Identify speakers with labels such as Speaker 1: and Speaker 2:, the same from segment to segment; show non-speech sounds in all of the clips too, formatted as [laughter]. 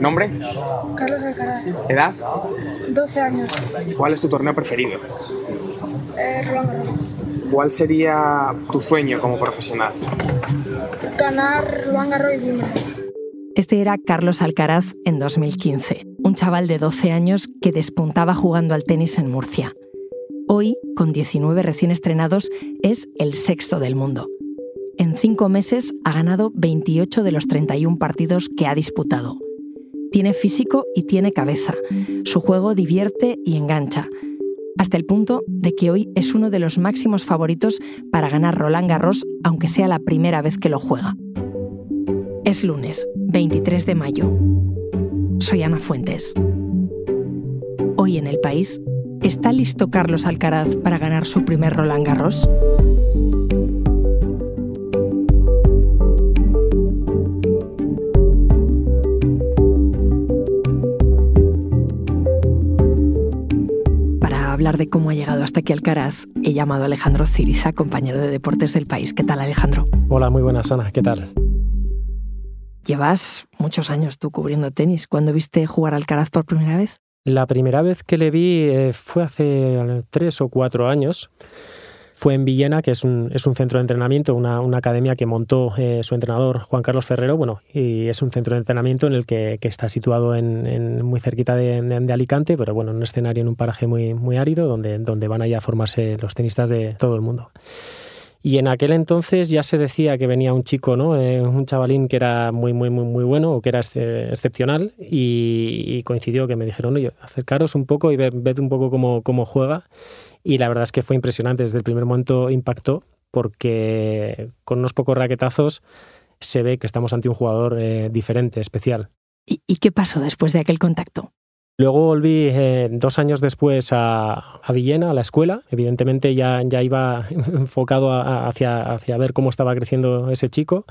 Speaker 1: ¿Nombre?
Speaker 2: Carlos Alcaraz.
Speaker 1: ¿Edad?
Speaker 2: 12 años.
Speaker 1: ¿Cuál es tu torneo preferido?
Speaker 2: Eh, Roland Garros.
Speaker 1: ¿Cuál sería tu sueño como profesional?
Speaker 2: Ganar Roland Garros y Wimbledon.
Speaker 3: Este era Carlos Alcaraz en 2015, un chaval de 12 años que despuntaba jugando al tenis en Murcia. Hoy, con 19 recién estrenados, es el sexto del mundo. En cinco meses ha ganado 28 de los 31 partidos que ha disputado. Tiene físico y tiene cabeza. Su juego divierte y engancha, hasta el punto de que hoy es uno de los máximos favoritos para ganar Roland Garros, aunque sea la primera vez que lo juega. Es lunes, 23 de mayo. Soy Ana Fuentes. Hoy en el país, ¿está listo Carlos Alcaraz para ganar su primer Roland Garros? Hablar de cómo ha llegado hasta aquí Alcaraz, he llamado a Alejandro Ciriza, compañero de deportes del país. ¿Qué tal, Alejandro?
Speaker 4: Hola, muy buenas, Ana. ¿Qué tal?
Speaker 3: Llevas muchos años tú cubriendo tenis. ¿Cuándo viste jugar al Alcaraz por primera vez?
Speaker 4: La primera vez que le vi eh, fue hace tres o cuatro años. Fue en Villena, que es un, es un centro de entrenamiento, una, una academia que montó eh, su entrenador Juan Carlos Ferrero. Bueno, y es un centro de entrenamiento en el que, que está situado en, en muy cerquita de, de, Alicante, pero bueno, en un escenario en un paraje muy, muy árido donde, donde van allá a formarse los tenistas de todo el mundo. Y en aquel entonces ya se decía que venía un chico, ¿no? Eh, un chavalín que era muy, muy, muy, muy bueno o que era excepcional y, y coincidió que me dijeron, oye, acercaros un poco y ved, ved un poco cómo, cómo juega. Y la verdad es que fue impresionante. Desde el primer momento impactó porque con unos pocos raquetazos se ve que estamos ante un jugador eh, diferente, especial.
Speaker 3: ¿Y, ¿Y qué pasó después de aquel contacto?
Speaker 4: Luego volví eh, dos años después a, a, Villena, a la escuela. Evidentemente ya, ya iba [laughs] enfocado a, a hacia, hacia ver cómo estaba creciendo ese chico.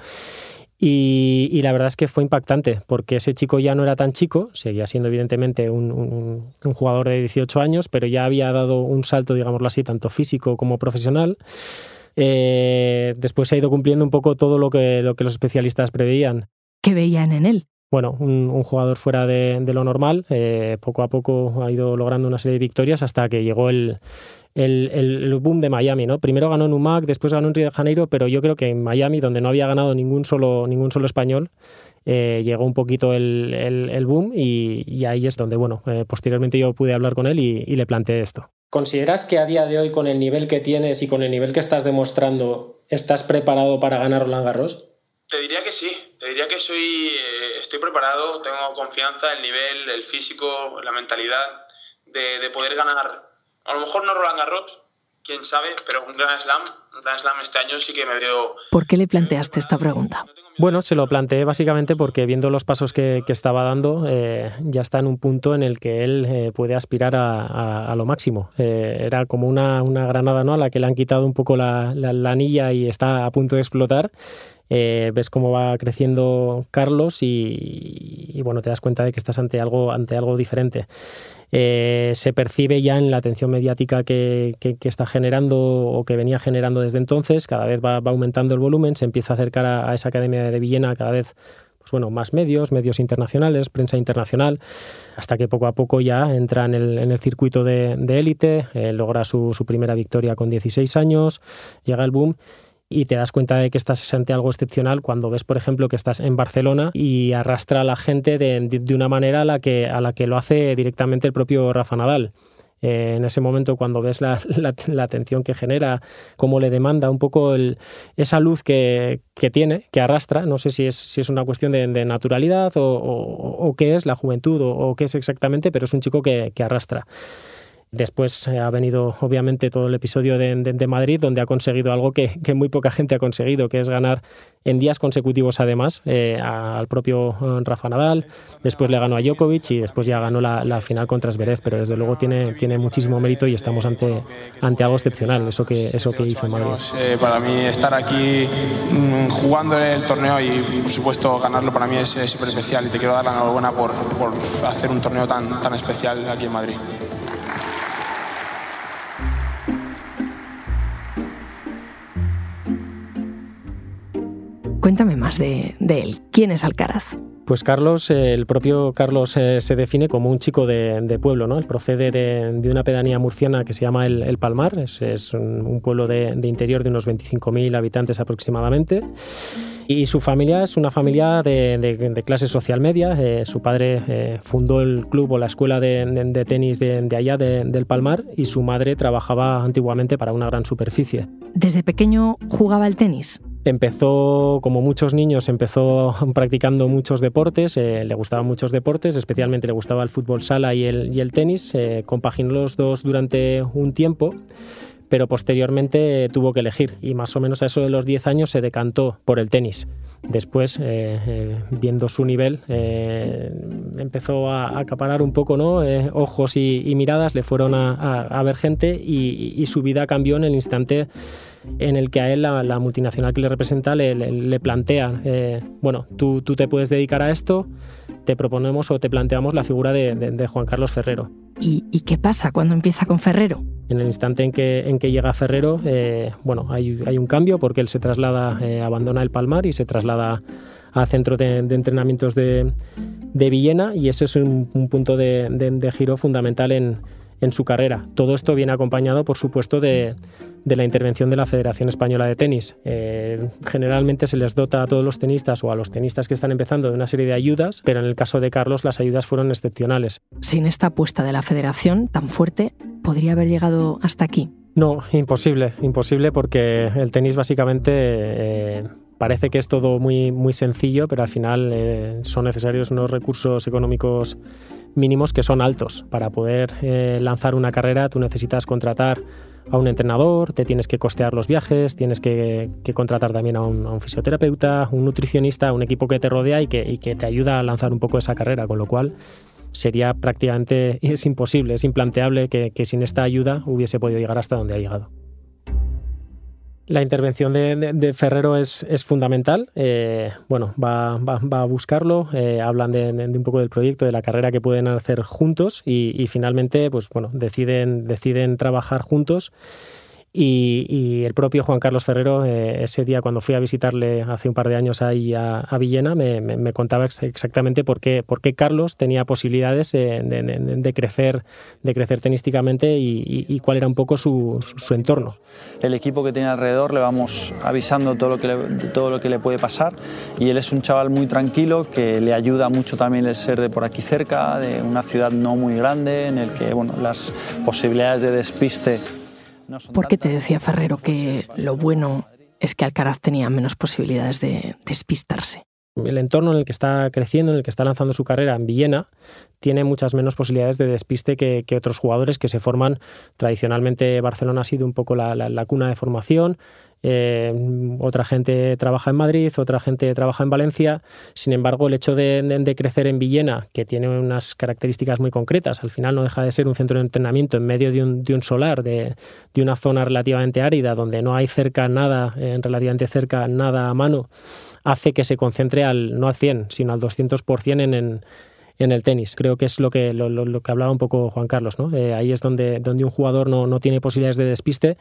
Speaker 4: Y, y, la verdad es que fue impactante, porque ese chico ya no era tan chico, seguía siendo evidentemente un, un, un, jugador de 18 años, pero ya había dado un salto, digámoslo así, tanto físico como profesional. Eh, después se ha ido cumpliendo un poco todo lo que, lo que los especialistas preveían.
Speaker 3: ¿Qué veían en él?
Speaker 4: bueno, un, un, jugador fuera de, de lo normal. Eh, poco a poco ha ido logrando una serie de victorias hasta que llegó el, el, el, boom de Miami. ¿no? Primero ganó en UMAC, después ganó en Río de Janeiro, pero yo creo que en Miami, donde no había ganado ningún solo, ningún solo español, eh, llegó un poquito el, el boom y, y, ahí es donde, bueno, eh, posteriormente yo pude hablar con él y, y le planteé esto. ¿Consideras que a día de hoy, con el nivel que tienes y con el nivel que estás demostrando, estás preparado para ganar Roland Garros?
Speaker 5: Te diría que sí, te diría que soy, eh, estoy preparado, tengo confianza, el nivel, el físico, la mentalidad de, de, poder ganar, a lo mejor no Roland Garros, quién sabe, pero un Grand Slam, un Grand Slam este año sí que me veo...
Speaker 3: ¿Por qué le planteaste esta pregunta?
Speaker 4: Bueno, se lo planteé básicamente porque viendo los pasos que, que estaba dando, eh, ya está en un punto en el que él eh, puede aspirar a, a, a lo máximo. Eh, era como una, una, granada ¿no? a la que le han quitado un poco la, la, la anilla y está a punto de explotar. Eh, ves cómo va creciendo Carlos y, y, bueno, te das cuenta de que estás ante algo, ante algo diferente. Eh, se percibe ya en la atención mediática que, que, está generando o que venía generando desde entonces, cada vez va, va aumentando el volumen, se empieza a acercar a, a, esa academia de Villena cada vez pues bueno, más medios, medios internacionales, prensa internacional, hasta que poco a poco ya entra en el, en el circuito de élite, eh, logra su, su primera victoria con 16 años, llega el boom y te das cuenta de que estás ante algo excepcional cuando ves, por ejemplo, que estás en Barcelona y arrastra a la gente de, una manera a la, que, a la que lo hace directamente el propio Rafa Nadal. Eh, en ese momento cuando ves la, [laughs] la, atención que genera, cómo le demanda un poco esa luz que, que, tiene, que arrastra, no sé si es, si es una cuestión de, naturalidad o, o, o, qué es la juventud o, o, qué es exactamente, pero es un chico que, que arrastra. Después eh, ha venido, obviamente, todo el episodio de, de, Madrid, donde ha conseguido algo que, muy poca gente ha conseguido, que es ganar en días consecutivos, además, eh, al propio eh, Rafa Nadal. Después le ganó a Djokovic y después ya ganó la, final contra Zverev, pero desde luego tiene, tiene muchísimo mérito y estamos ante, ante algo excepcional, eso que, eso que hizo en Madrid.
Speaker 5: Para mí, estar aquí mmm, jugando el torneo y, por supuesto, ganarlo para mí es súper especial y te quiero dar la enhorabuena por, por hacer un torneo tan, tan especial aquí en Madrid.
Speaker 3: Más de, de, él. ¿Quién es Alcaraz?
Speaker 4: Pues Carlos, eh, el propio Carlos eh, se define como un chico de, pueblo, ¿no? Él procede de, una pedanía murciana que se llama El, Palmar, es, un, pueblo de, interior de unos 25.000 habitantes aproximadamente. Y su familia es una familia de, clase social media. Eh, su padre fundó el club o la escuela de, tenis de, allá, del Palmar, y su madre trabajaba antiguamente para una gran superficie.
Speaker 3: ¿Desde pequeño jugaba el tenis?
Speaker 4: Empezó, como muchos niños, empezó [laughs] practicando muchos deportes, eh, le gustaban muchos deportes, especialmente le gustaba el fútbol sala y el, y el tenis, eh, compaginó los dos durante un tiempo pero posteriormente tuvo que elegir y más o menos a eso de los 10 años se decantó por el tenis. Después, eh, viendo su nivel, empezó a acaparar un poco ¿no? ojos y, miradas, le fueron a, ver gente y, su vida cambió en el instante en el que a él la, multinacional que le representa le, plantea, eh, bueno, tú, tú, te puedes dedicar a esto, te proponemos o te planteamos la figura de, Juan Carlos Ferrero.
Speaker 3: ¿Y, qué pasa cuando empieza con Ferrero?
Speaker 4: En el instante en que, en que llega Ferrero, eh, bueno, hay, hay, un cambio porque él se traslada, eh, abandona el Palmar y se traslada al centro de, entrenamientos de, Villena y ese es un, un punto de, giro fundamental en, en su carrera. Todo esto viene acompañado, por supuesto, de, la intervención de la Federación Española de Tenis. Eh, generalmente se les dota a todos los tenistas o a los tenistas que están empezando de una serie de ayudas, pero en el caso de Carlos las ayudas fueron excepcionales.
Speaker 3: Sin esta apuesta de la Federación tan fuerte, ¿podría haber llegado hasta aquí?
Speaker 4: No, imposible, imposible porque el tenis básicamente... Eh, parece que es todo muy, muy sencillo, pero al final eh, son necesarios unos recursos económicos mínimos que son altos. Para poder eh, lanzar una carrera tú necesitas contratar a un entrenador, te tienes que costear los viajes, tienes que, contratar también a un, fisioterapeuta, un nutricionista, un equipo que te rodea y que, te ayuda a lanzar un poco esa carrera, con lo cual sería prácticamente, [laughs] es imposible, es implanteable que sin esta ayuda hubiese podido llegar hasta donde ha llegado. La intervención de, Ferrero es, fundamental. Eh, bueno, va, a buscarlo, eh, hablan de, un poco del proyecto, de la carrera que pueden hacer juntos y, y finalmente, pues bueno, deciden, deciden trabajar juntos y, el propio Juan Carlos Ferrero, eh, ese día cuando fui a visitarle hace un par de años ahí a, Villena, me, contaba exactamente por qué, por qué Carlos tenía posibilidades eh, de, crecer, de crecer tenísticamente y, cuál era un poco su, entorno.
Speaker 6: El equipo que tiene alrededor le vamos avisando todo lo, que le, todo lo que le puede pasar y él es un chaval muy tranquilo que le ayuda mucho también el ser de por aquí cerca, de una ciudad no muy grande en el que bueno, las posibilidades de despiste
Speaker 3: ¿Por qué te decía Ferrero que lo bueno es que Alcaraz tenía menos posibilidades de despistarse?
Speaker 4: El entorno en el que está creciendo, en el que está lanzando su carrera en Villena, tiene muchas menos posibilidades de despiste que, otros jugadores que se forman. Tradicionalmente Barcelona ha sido un poco la cuna de formación, eh, otra gente trabaja en Madrid, otra gente trabaja en Valencia. Sin embargo, el hecho de, crecer en Villena, que tiene unas características muy concretas, al final no deja de ser un centro de entrenamiento en medio de un, solar, de, una zona relativamente árida, donde no hay cerca nada, eh, relativamente cerca nada a mano, hace que se concentre al, no al 100, sino al 200% en, en en el tenis. Creo que es lo que, lo, que hablaba un poco Juan Carlos. ¿no? Eh, ahí es donde, donde un jugador no, no, tiene posibilidades de despiste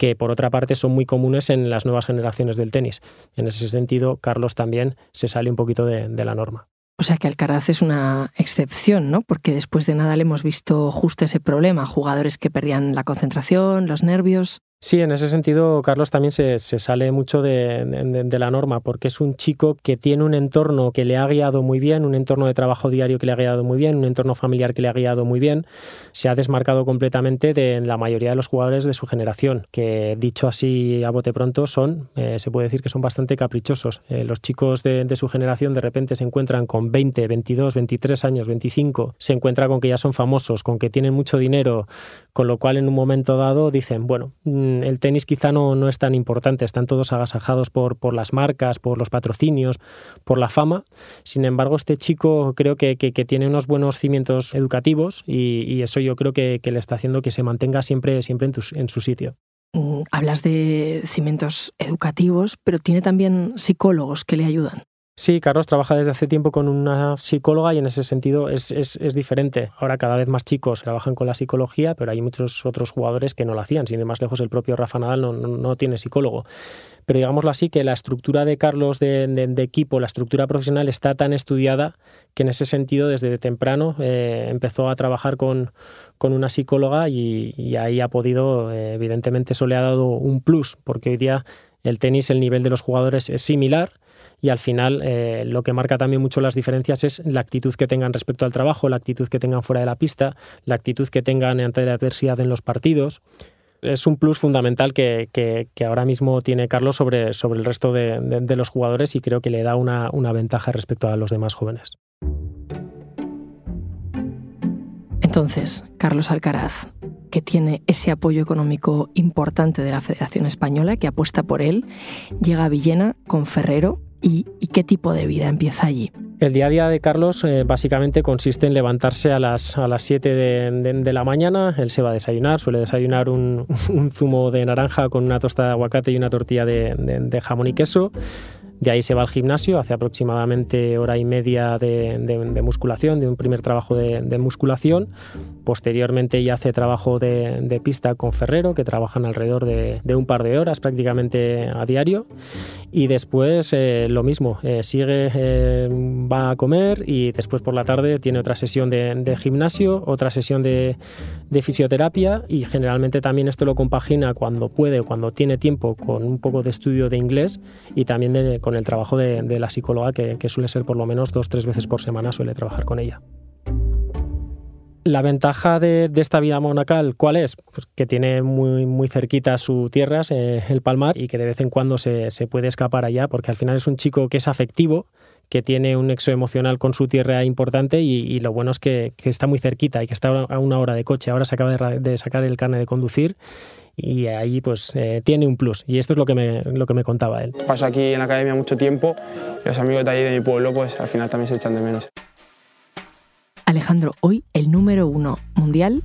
Speaker 4: que por otra parte son muy comunes en las nuevas generaciones del tenis. En ese sentido, Carlos también se sale un poquito de, la norma.
Speaker 3: O sea que Alcaraz es una excepción, ¿no? Porque después de nada le hemos visto justo ese problema, jugadores que perdían la concentración, los nervios.
Speaker 4: Sí, en ese sentido, Carlos también se, sale mucho de, la norma, porque es un chico que tiene un entorno que le ha guiado muy bien, un entorno de trabajo diario que le ha guiado muy bien, un entorno familiar que le ha guiado muy bien. Se ha desmarcado completamente de la mayoría de los jugadores de su generación, que dicho así a bote pronto son, eh, se puede decir que son bastante caprichosos. Eh, los chicos de, su generación de repente se encuentran con 20, 22, 23 años, 25, se encuentran con que ya son famosos, con que tienen mucho dinero, con lo cual en un momento dado dicen, bueno, mm, el tenis quizá no, no es tan importante, están todos agasajados por, por las marcas, por los patrocinios, por la fama. Sin embargo, este chico creo que, tiene unos buenos cimientos educativos y, eso yo creo que, le está haciendo que se mantenga siempre, siempre en, en su sitio.
Speaker 3: Mm, hablas de cimientos educativos, pero tiene también psicólogos que le ayudan.
Speaker 4: Sí, Carlos trabaja desde hace tiempo con una psicóloga y en ese sentido es, es, es, diferente. Ahora cada vez más chicos trabajan con la psicología, pero hay muchos otros jugadores que no lo hacían. Sin ir más lejos, el propio Rafa Nadal no, no, no tiene psicólogo. Pero digámoslo así, que la estructura de Carlos de, equipo, la estructura profesional está tan estudiada que en ese sentido desde temprano eh, empezó a trabajar con, con una psicóloga y, y ahí ha podido, eh, evidentemente eso le ha dado un plus, porque hoy día el tenis, el nivel de los jugadores es similar y al final eh, lo que marca también mucho las diferencias es la actitud que tengan respecto al trabajo, la actitud que tengan fuera de la pista, la actitud que tengan ante la adversidad en los partidos. Es un plus fundamental que, que, ahora mismo tiene Carlos sobre, sobre el resto de, de, de, los jugadores y creo que le da una, una ventaja respecto a los demás jóvenes.
Speaker 3: Entonces, Carlos Alcaraz, que tiene ese apoyo económico importante de la Federación Española, que apuesta por él, llega a Villena con Ferrero, ¿Y, ¿Y, qué tipo de vida empieza allí?
Speaker 4: El día a día de Carlos eh, básicamente consiste en levantarse a las, a las 7 de, de, de, la mañana, él se va a desayunar, suele desayunar un, [laughs] un, zumo de naranja con una tosta de aguacate y una tortilla de, de jamón y queso. De ahí se va al gimnasio, hace aproximadamente hora y media de, de, de musculación, de un primer trabajo de, musculación. Posteriormente ya hace trabajo de, pista con Ferrero, que trabajan alrededor de, un par de horas prácticamente a diario. Y después eh, lo mismo, eh, sigue, eh, va a comer y después por la tarde tiene otra sesión de, gimnasio, otra sesión de, fisioterapia y generalmente también esto lo compagina cuando puede, cuando tiene tiempo, con un poco de estudio de inglés y también de, con el trabajo de, la psicóloga, que, suele ser por lo menos dos tres veces por semana, suele trabajar con ella. La ventaja de, esta vida monacal, ¿cuál es? Pues que tiene muy, muy cerquita su tierra, el Palmar, y que de vez en cuando se, puede escapar allá, porque al final es un chico que es afectivo, que tiene un nexo emocional con su tierra importante y, lo bueno es que, está muy cerquita y que está a una hora de coche. Ahora se acaba de, de sacar el carnet de conducir y ahí pues eh, tiene un plus y esto es lo que, me, lo que me contaba él.
Speaker 1: Paso aquí en la academia mucho tiempo y los amigos de ahí de mi pueblo pues al final también se echan de menos.
Speaker 3: Alejandro, hoy el número uno mundial,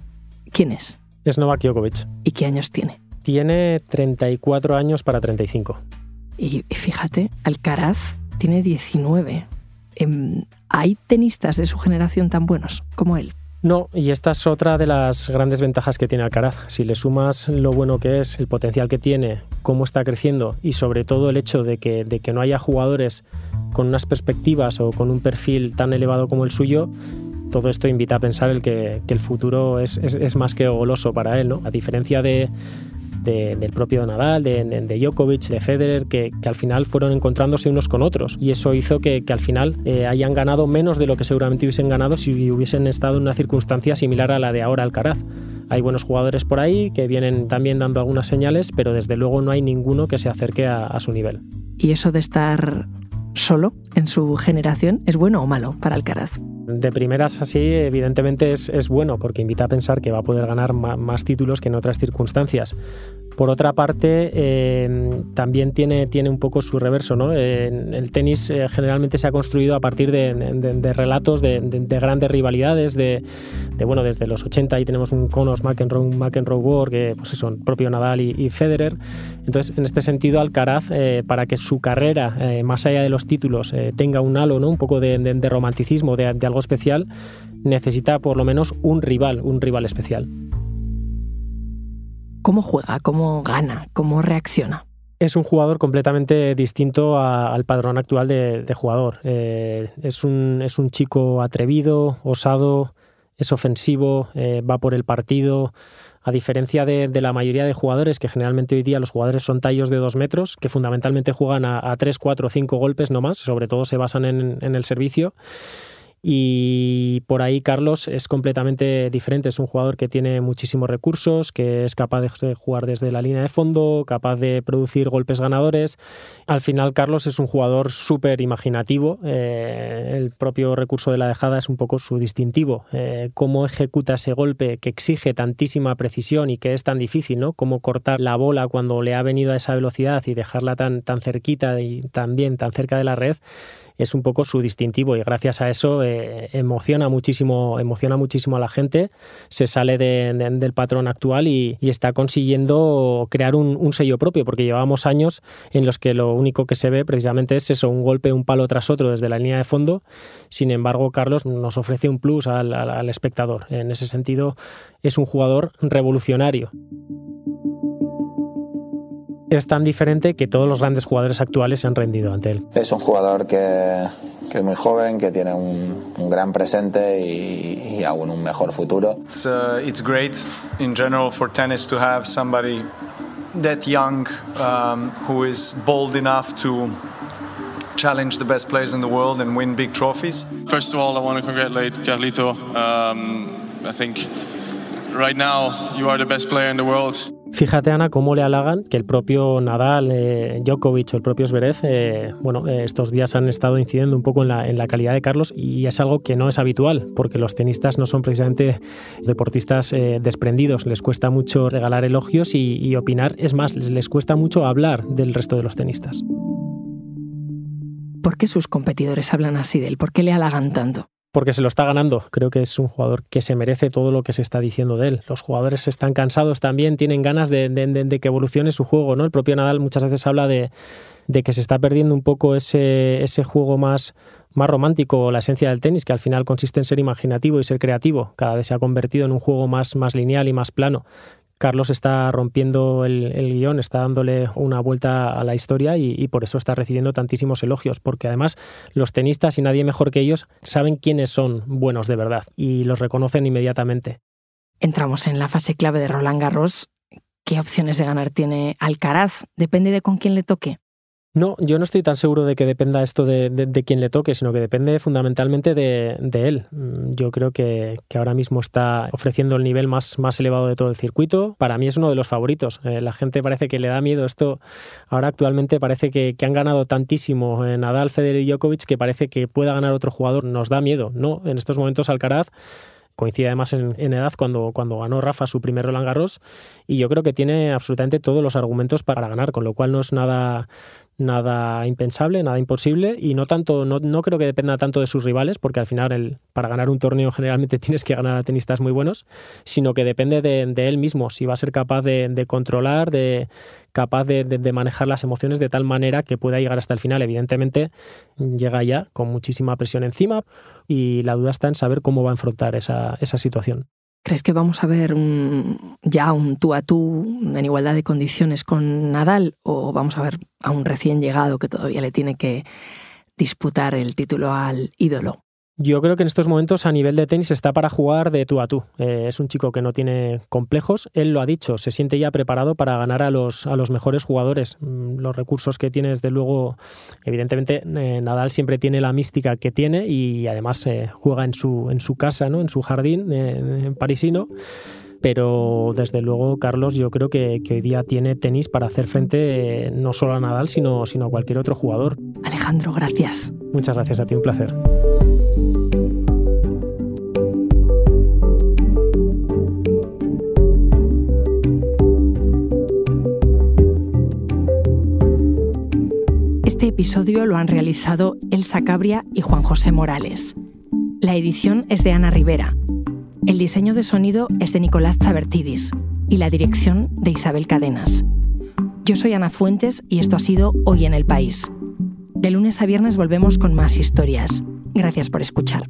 Speaker 3: ¿quién es?
Speaker 4: Es Novak Djokovic.
Speaker 3: ¿Y qué años tiene?
Speaker 4: Tiene 34 años para 35.
Speaker 3: Y fíjate, Alcaraz tiene 19. ¿Hay tenistas de su generación tan buenos como él?
Speaker 4: No, y esta es otra de las grandes ventajas que tiene Alcaraz. Si le sumas lo bueno que es, el potencial que tiene, cómo está creciendo y sobre todo el hecho de que, de que no haya jugadores con unas perspectivas o con un perfil tan elevado como el suyo, todo esto invita a pensar el que, el futuro es, más que goloso para él, ¿no? A diferencia de, de, del propio Nadal, de, de, Djokovic, de Federer, que, al final fueron encontrándose unos con otros. Y eso hizo que, al final eh, hayan ganado menos de lo que seguramente hubiesen ganado si hubiesen estado en una circunstancia similar a la de ahora Alcaraz. Hay buenos jugadores por ahí que vienen también dando algunas señales, pero desde luego no hay ninguno que se acerque a su nivel.
Speaker 3: ¿Y eso de estar solo en su generación es bueno o malo para Alcaraz?
Speaker 4: De primeras así, evidentemente es, es, bueno porque invita a pensar que va a poder ganar más, títulos que en otras circunstancias. Por otra parte, eh, también tiene, tiene un poco su reverso. ¿no? Eh, el tenis eh, generalmente se ha construido a partir de, de, de relatos de, de, grandes rivalidades, de, bueno, desde los 80 ahí tenemos un Connors McEnroe, McEnroe War, que pues eso, propio Nadal y, y, Federer. Entonces, en este sentido, Alcaraz, eh, para que su carrera, eh, más allá de los títulos, eh, tenga un halo, ¿no? un poco de, romanticismo, de algo especial, necesita por lo menos un rival, un rival especial.
Speaker 3: ¿Cómo juega? ¿Cómo gana? ¿Cómo reacciona?
Speaker 4: Es un jugador completamente distinto al padrón actual de, de jugador. Eh, es, un, es, un, chico atrevido, osado, es ofensivo, eh, va por el partido. A diferencia de, la mayoría de jugadores, que generalmente hoy día los jugadores son tallos de dos metros, que fundamentalmente juegan a, tres, cuatro, cinco golpes no más, sobre todo se basan en el servicio. Y por ahí Carlos es completamente diferente. Es un jugador que tiene muchísimos recursos, que es capaz de jugar desde la línea de fondo, capaz de producir golpes ganadores. Al final Carlos es un jugador súper imaginativo. Eh, el propio recurso de la dejada es un poco su distintivo. Eh, cómo ejecuta ese golpe que exige tantísima precisión y que es tan difícil, ¿no? Cómo cortar la bola cuando le ha venido a esa velocidad y dejarla tan, tan cerquita y también tan cerca de la red es un poco su distintivo y gracias a eso eh, emociona muchísimo, emociona muchísimo a la gente, se sale del patrón actual y, está consiguiendo crear un, sello propio, porque llevábamos años en los que lo único que se ve precisamente es eso, un golpe, un palo tras otro desde la línea de fondo. Sin embargo, Carlos nos ofrece un plus al espectador. En ese sentido, es un jugador revolucionario es tan diferente que todos los grandes jugadores actuales se han rendido ante él.
Speaker 7: Es un jugador que, que es muy joven, que tiene un, un gran presente y, y, aún un mejor futuro.
Speaker 8: It's, uh, it's great in general for tennis to have somebody that young um, who is bold enough to challenge the best players in the world and win big trophies.
Speaker 9: First of all, I want to congratulate Carlito. Um, I think right now you are the best player in the world.
Speaker 4: Fíjate, Ana, cómo le halagan que el propio Nadal, eh, Djokovic o el propio Zverev, eh, bueno, eh, estos días han estado incidiendo un poco en la, calidad de Carlos y es algo que no es habitual, porque los tenistas no son precisamente deportistas desprendidos. Les cuesta mucho regalar elogios y, y opinar. Es más, les, les cuesta mucho hablar del resto de los tenistas.
Speaker 3: ¿Por qué sus competidores hablan así de él? ¿Por qué le halagan tanto?
Speaker 4: Porque se lo está ganando. Creo que es un jugador que se merece todo lo que se está diciendo de él. Los jugadores están cansados también, tienen ganas de, que evolucione su juego. ¿no? El propio Nadal muchas veces habla de, que se está perdiendo un poco ese, ese juego más, más romántico, la esencia del tenis, que al final consiste en ser imaginativo y ser creativo. Cada vez se ha convertido en un juego más, más lineal y más plano. Carlos está rompiendo el, guion, está dándole una vuelta a la historia y, por eso está recibiendo tantísimos elogios, porque además los tenistas y nadie mejor que ellos saben quiénes son buenos de verdad y los reconocen inmediatamente.
Speaker 3: Entramos en la fase clave de Roland Garros. ¿Qué opciones de ganar tiene Alcaraz? Depende de con quién le toque.
Speaker 4: No, yo no estoy tan seguro de que dependa esto de, de, quién le toque, sino que depende fundamentalmente de, él. Mm, yo creo que, ahora mismo está ofreciendo el nivel más, más elevado de todo el circuito. Para mí es uno de los favoritos. Eh, la gente parece que le da miedo esto. Ahora actualmente parece que, han ganado tantísimo Nadal, Federer y Djokovic que parece que pueda ganar otro jugador. Nos da miedo, ¿no? En estos momentos Alcaraz coincide además en, edad cuando, cuando ganó Rafa su primer Roland Garros y yo creo que tiene absolutamente todos los argumentos para ganar, con lo cual no es nada, nada impensable, nada imposible y no tanto no, no, creo que dependa tanto de sus rivales porque al final el, para ganar un torneo generalmente [laughs] tienes que ganar a tenistas muy buenos sino que depende de, él mismo si va a ser capaz de, controlar de capaz de, manejar las emociones de tal manera que pueda llegar hasta el final. Evidentemente llega ya con muchísima presión encima y la duda está en saber cómo va a enfrentar esa, esa situación
Speaker 3: ¿Crees que vamos a ver ya un tú a tú en igualdad de condiciones con Nadal o vamos a ver a un recién llegado que todavía le tiene que disputar el título al ídolo?
Speaker 4: Yo creo que en estos momentos a nivel de tenis está para jugar de tú a tú. Eh, es un chico que no tiene complejos, él lo ha dicho, se siente ya preparado para ganar a los, a los mejores jugadores. Mm, los recursos que tiene, desde luego, evidentemente eh, Nadal siempre tiene la mística que tiene y además eh, juega en su, en su casa, ¿no? en su jardín en parisino pero desde luego Carlos yo creo que, que, hoy día tiene tenis para hacer frente no solo a Nadal, sino, sino a cualquier otro jugador.
Speaker 3: Alejandro, gracias.
Speaker 4: Muchas gracias a ti, un placer.
Speaker 3: Episodio lo han realizado Elsa Cabria y Juan José Morales. La edición es de Ana Rivera. El diseño de sonido es de Nicolás Chabertidis y la dirección de Isabel Cadenas. Yo soy Ana Fuentes y esto ha sido Hoy en el País. De lunes a viernes volvemos con más historias. Gracias por escuchar.